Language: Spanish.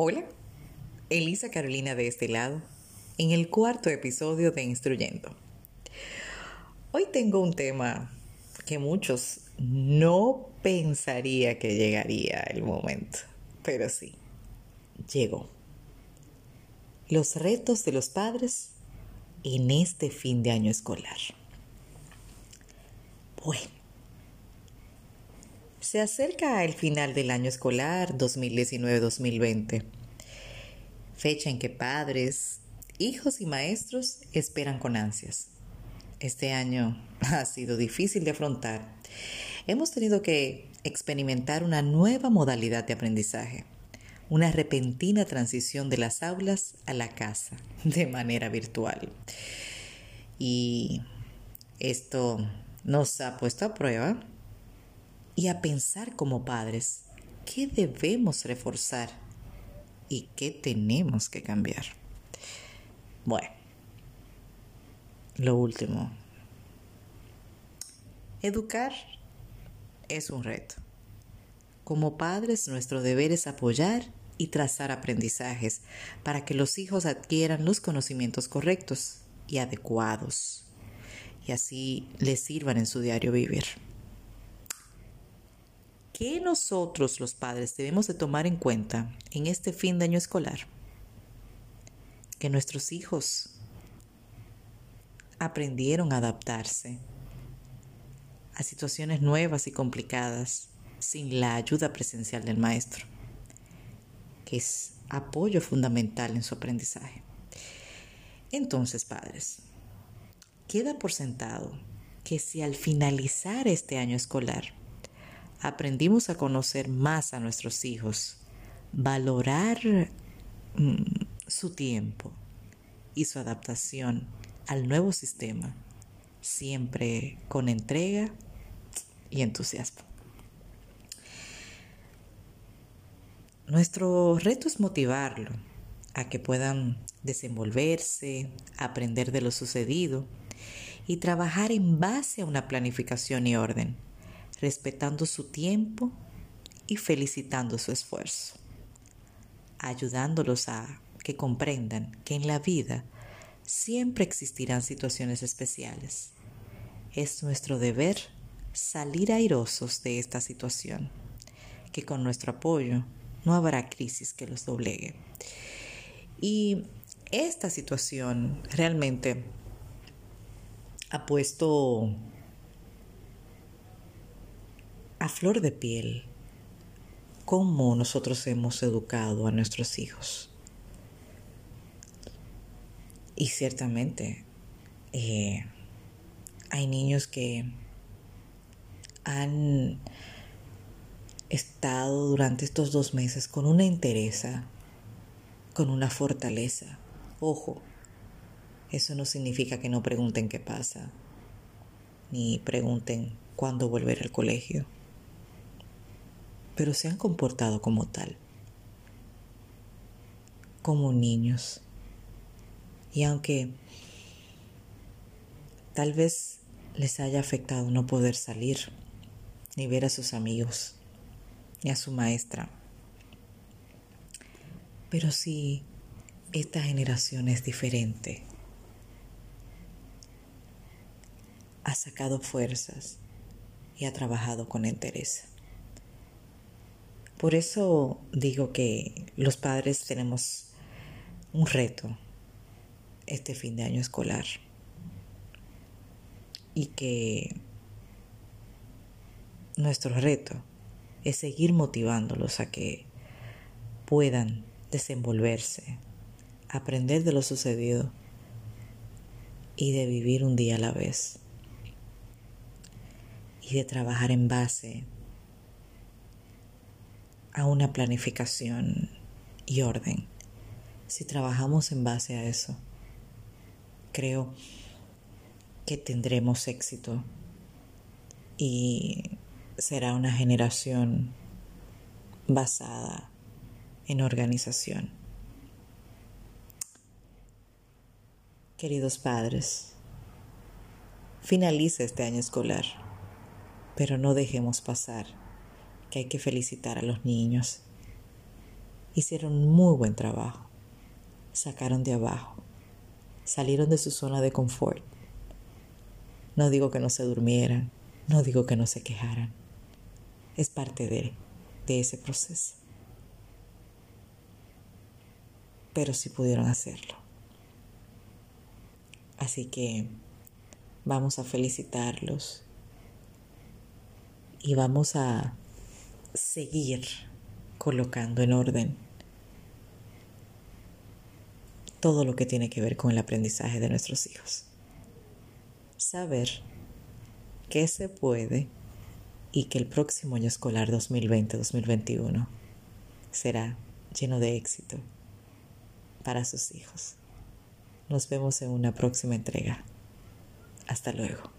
Hola, Elisa Carolina de este lado, en el cuarto episodio de Instruyendo. Hoy tengo un tema que muchos no pensaría que llegaría el momento, pero sí, llegó. Los retos de los padres en este fin de año escolar. Bueno, se acerca el final del año escolar 2019-2020, fecha en que padres, hijos y maestros esperan con ansias. Este año ha sido difícil de afrontar. Hemos tenido que experimentar una nueva modalidad de aprendizaje, una repentina transición de las aulas a la casa de manera virtual. Y esto nos ha puesto a prueba y a pensar como padres qué debemos reforzar y qué tenemos que cambiar. Bueno, lo último. Educar es un reto. Como padres, nuestro deber es apoyar y trazar aprendizajes para que los hijos adquieran los conocimientos correctos y adecuados y así les sirvan en su diario vivir. ¿Qué nosotros los padres debemos de tomar en cuenta en este fin de año escolar? Que nuestros hijos aprendieron a adaptarse a situaciones nuevas y complicadas sin la ayuda presencial del maestro, que es apoyo fundamental en su aprendizaje. Entonces, padres, queda por sentado que si al finalizar este año escolar aprendimos a conocer más a nuestros hijos, valorar mm, su tiempo y su adaptación al nuevo sistema, siempre con entrega y entusiasmo. Nuestro reto es motivarlo a que puedan desenvolverse, aprender de lo sucedido y trabajar en base a una planificación y orden respetando su tiempo y felicitando su esfuerzo, ayudándolos a que comprendan que en la vida siempre existirán situaciones especiales. Es nuestro deber salir airosos de esta situación, que con nuestro apoyo no habrá crisis que los doblegue. Y esta situación realmente ha puesto a flor de piel cómo nosotros hemos educado a nuestros hijos. Y ciertamente eh, hay niños que han estado durante estos dos meses con una entereza, con una fortaleza. Ojo, eso no significa que no pregunten qué pasa, ni pregunten cuándo volver al colegio pero se han comportado como tal, como niños. Y aunque tal vez les haya afectado no poder salir, ni ver a sus amigos, ni a su maestra, pero si esta generación es diferente, ha sacado fuerzas y ha trabajado con entereza. Por eso digo que los padres tenemos un reto este fin de año escolar. Y que nuestro reto es seguir motivándolos a que puedan desenvolverse, aprender de lo sucedido y de vivir un día a la vez. Y de trabajar en base a una planificación y orden. Si trabajamos en base a eso, creo que tendremos éxito y será una generación basada en organización. Queridos padres, finaliza este año escolar, pero no dejemos pasar que hay que felicitar a los niños hicieron muy buen trabajo. Sacaron de abajo. Salieron de su zona de confort. No digo que no se durmieran, no digo que no se quejaran. Es parte de, de ese proceso. Pero sí pudieron hacerlo. Así que vamos a felicitarlos y vamos a seguir colocando en orden todo lo que tiene que ver con el aprendizaje de nuestros hijos. Saber que se puede y que el próximo año escolar 2020-2021 será lleno de éxito para sus hijos. Nos vemos en una próxima entrega. Hasta luego.